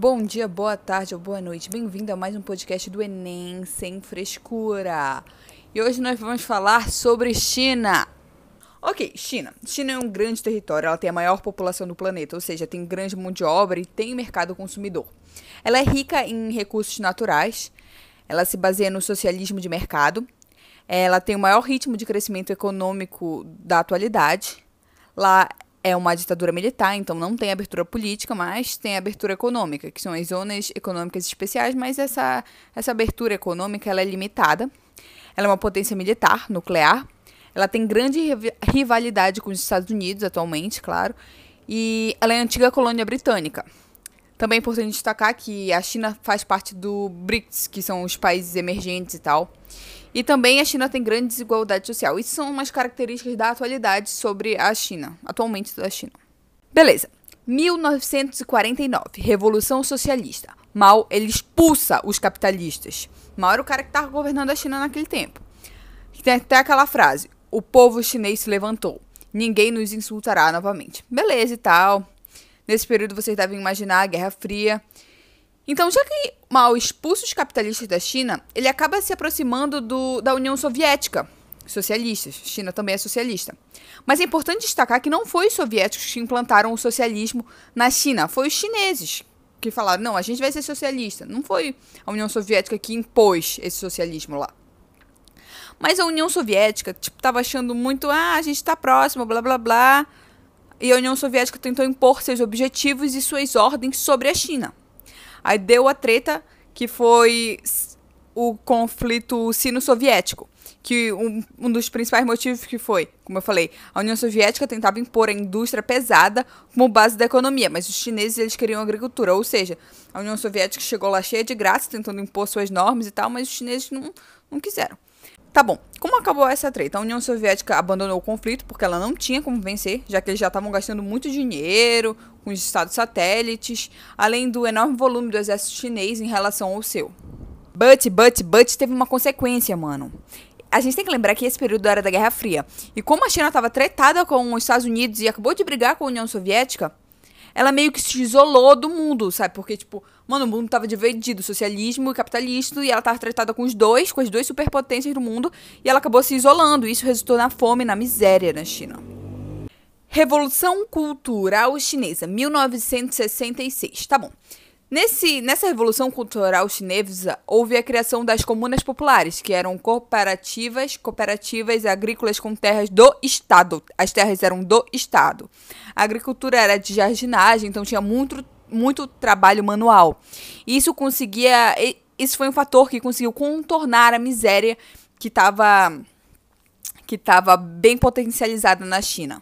Bom dia, boa tarde ou boa noite. Bem-vindo a mais um podcast do Enem sem frescura. E hoje nós vamos falar sobre China. Ok, China. China é um grande território, ela tem a maior população do planeta, ou seja, tem grande mão de obra e tem mercado consumidor. Ela é rica em recursos naturais, ela se baseia no socialismo de mercado, ela tem o maior ritmo de crescimento econômico da atualidade. Lá é uma ditadura militar, então não tem abertura política, mas tem abertura econômica, que são as zonas econômicas especiais, mas essa, essa abertura econômica ela é limitada. Ela é uma potência militar, nuclear. Ela tem grande rivalidade com os Estados Unidos atualmente, claro. E ela é antiga colônia britânica. Também é importante destacar que a China faz parte do BRICS, que são os países emergentes e tal. E também a China tem grande desigualdade social. Isso são umas características da atualidade sobre a China, atualmente da China. Beleza. 1949, Revolução Socialista. Mao, ele expulsa os capitalistas. Mao era o cara que estava governando a China naquele tempo. Tem até aquela frase: o povo chinês se levantou. Ninguém nos insultará novamente. Beleza e tal. Nesse período vocês devem imaginar a Guerra Fria. Então, já que Mao expulsa os capitalistas da China, ele acaba se aproximando do, da União Soviética, socialistas. China também é socialista. Mas é importante destacar que não foi os soviéticos que implantaram o socialismo na China, foi os chineses que falaram: não, a gente vai ser socialista. Não foi a União Soviética que impôs esse socialismo lá. Mas a União Soviética, tipo, achando muito, ah, a gente tá próximo, blá blá blá. E a União Soviética tentou impor seus objetivos e suas ordens sobre a China. Aí deu a treta que foi o conflito sino-soviético. Que um, um, dos principais motivos que foi, como eu falei, a União Soviética tentava impor a indústria pesada como base da economia, mas os chineses eles queriam agricultura, ou seja, a União Soviética chegou lá cheia de graça, tentando impor suas normas e tal, mas os chineses não, não quiseram. Tá bom, como acabou essa treta? A União Soviética abandonou o conflito porque ela não tinha como vencer, já que eles já estavam gastando muito dinheiro com os estados satélites, além do enorme volume do exército chinês em relação ao seu. But, but, but teve uma consequência, mano. A gente tem que lembrar que esse período era da Guerra Fria. E como a China estava tretada com os Estados Unidos e acabou de brigar com a União Soviética, ela meio que se isolou do mundo, sabe? Porque, tipo, mano, o mundo tava dividido, socialismo e capitalismo, e ela tava tratada com os dois, com as duas superpotências do mundo, e ela acabou se isolando. Isso resultou na fome e na miséria na China. Revolução Cultural Chinesa, 1966. Tá bom. Nesse, nessa Revolução Cultural Chinesa, houve a criação das comunas populares, que eram cooperativas, cooperativas agrícolas com terras do Estado. As terras eram do Estado. A agricultura era de jardinagem, então tinha muito, muito trabalho manual. Isso conseguia. Isso foi um fator que conseguiu contornar a miséria que estava que estava bem potencializada na China.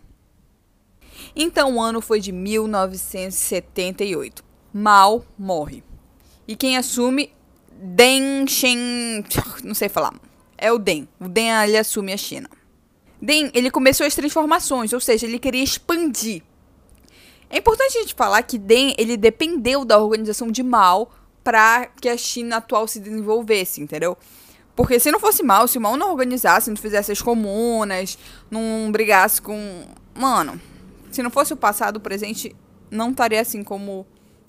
Então o ano foi de 1978. Mao morre. E quem assume Deng Shen, não sei falar. É o Deng. O Deng ele assume a China. Deng, ele começou as transformações, ou seja, ele queria expandir. É importante a gente falar que Deng, ele dependeu da organização de Mao para que a China atual se desenvolvesse, entendeu? Porque se não fosse Mao, se Mao não organizasse, não fizesse as comunas, não brigasse com, mano, se não fosse o passado, o presente não estaria assim como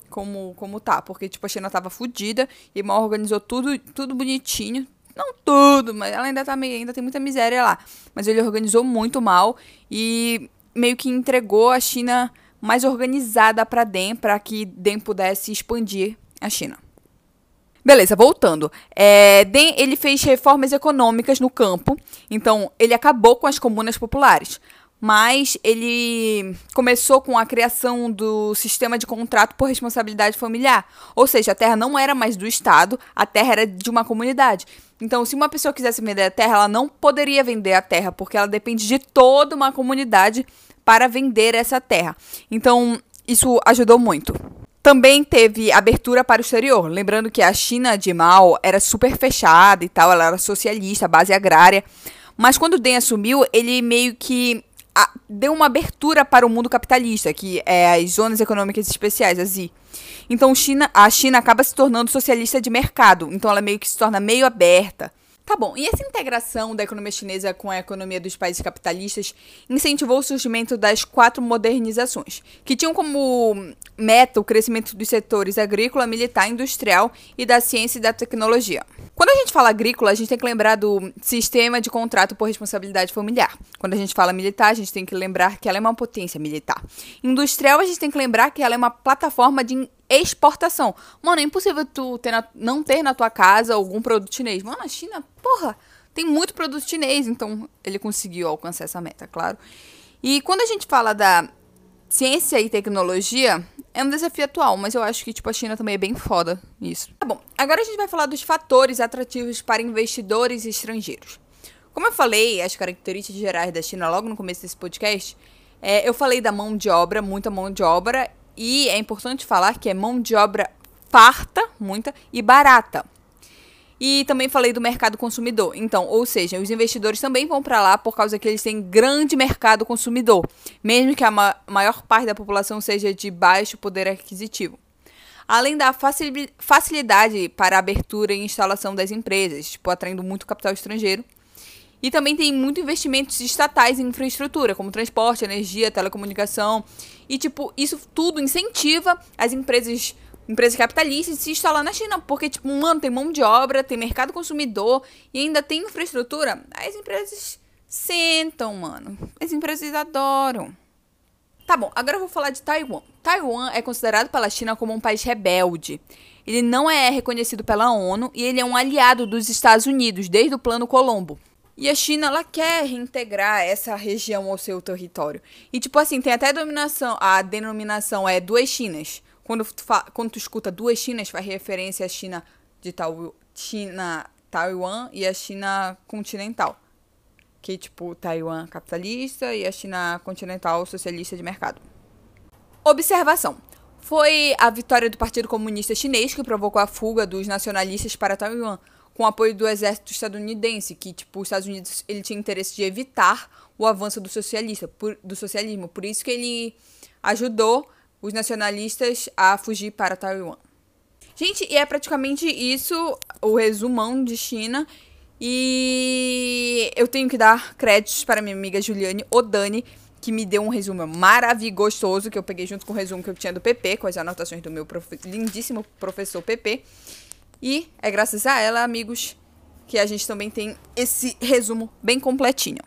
como, como tá. Porque, tipo, a China tava fodida e mal organizou tudo, tudo bonitinho. Não tudo, mas ela ainda tá meio, ainda tem muita miséria lá. Mas ele organizou muito mal e meio que entregou a China mais organizada para Deng, para que Deng pudesse expandir a China. Beleza, voltando. É, Deng, ele fez reformas econômicas no campo, então ele acabou com as comunas populares mas ele começou com a criação do sistema de contrato por responsabilidade familiar. Ou seja, a terra não era mais do Estado, a terra era de uma comunidade. Então, se uma pessoa quisesse vender a terra, ela não poderia vender a terra, porque ela depende de toda uma comunidade para vender essa terra. Então, isso ajudou muito. Também teve abertura para o exterior. Lembrando que a China de Mao era super fechada e tal, ela era socialista, base agrária. Mas quando Deng assumiu, ele meio que a, deu uma abertura para o mundo capitalista, que é as zonas econômicas especiais, as I. Então China, a China acaba se tornando socialista de mercado. Então ela meio que se torna meio aberta. Tá bom, e essa integração da economia chinesa com a economia dos países capitalistas incentivou o surgimento das quatro modernizações, que tinham como meta o crescimento dos setores agrícola, militar, industrial e da ciência e da tecnologia. Quando a gente fala agrícola, a gente tem que lembrar do sistema de contrato por responsabilidade familiar. Quando a gente fala militar, a gente tem que lembrar que ela é uma potência militar. Industrial, a gente tem que lembrar que ela é uma plataforma de exportação. Mano, é impossível tu ter na, não ter na tua casa algum produto chinês. Mano, a China, porra, tem muito produto chinês, então ele conseguiu alcançar essa meta, claro. E quando a gente fala da ciência e tecnologia, é um desafio atual, mas eu acho que tipo a China também é bem foda nisso. Tá bom, agora a gente vai falar dos fatores atrativos para investidores estrangeiros. Como eu falei, as características gerais da China logo no começo desse podcast, é, eu falei da mão de obra, muita mão de obra, e é importante falar que é mão de obra farta, muita, e barata. E também falei do mercado consumidor. Então, ou seja, os investidores também vão para lá por causa que eles têm grande mercado consumidor, mesmo que a ma maior parte da população seja de baixo poder aquisitivo. Além da facilidade para a abertura e instalação das empresas, tipo, atraindo muito capital estrangeiro. E também tem muito investimentos estatais em infraestrutura, como transporte, energia, telecomunicação. E, tipo, isso tudo incentiva as empresas, empresas capitalistas a se instalar na China. Porque, tipo, mano, tem mão de obra, tem mercado consumidor e ainda tem infraestrutura. As empresas sentam, mano. As empresas adoram. Tá bom, agora eu vou falar de Taiwan. Taiwan é considerado pela China como um país rebelde. Ele não é reconhecido pela ONU e ele é um aliado dos Estados Unidos desde o Plano Colombo. E a China, ela quer reintegrar essa região ao seu território. E, tipo assim, tem até a a denominação é duas Chinas. Quando tu, quando tu escuta duas Chinas, faz referência à China de Tau, China, Taiwan e a China continental. Que, tipo, Taiwan capitalista e a China continental socialista de mercado. Observação. Foi a vitória do Partido Comunista Chinês que provocou a fuga dos nacionalistas para Taiwan com apoio do exército estadunidense, que tipo, os Estados Unidos ele tinha interesse de evitar o avanço do socialista, por, do socialismo, por isso que ele ajudou os nacionalistas a fugir para Taiwan. Gente, e é praticamente isso o resumão de China. E eu tenho que dar créditos para minha amiga Juliane Odani, que me deu um resumo maravilhoso que eu peguei junto com o resumo que eu tinha do PP, com as anotações do meu prof... lindíssimo professor PP. E é graças a ela, amigos, que a gente também tem esse resumo bem completinho.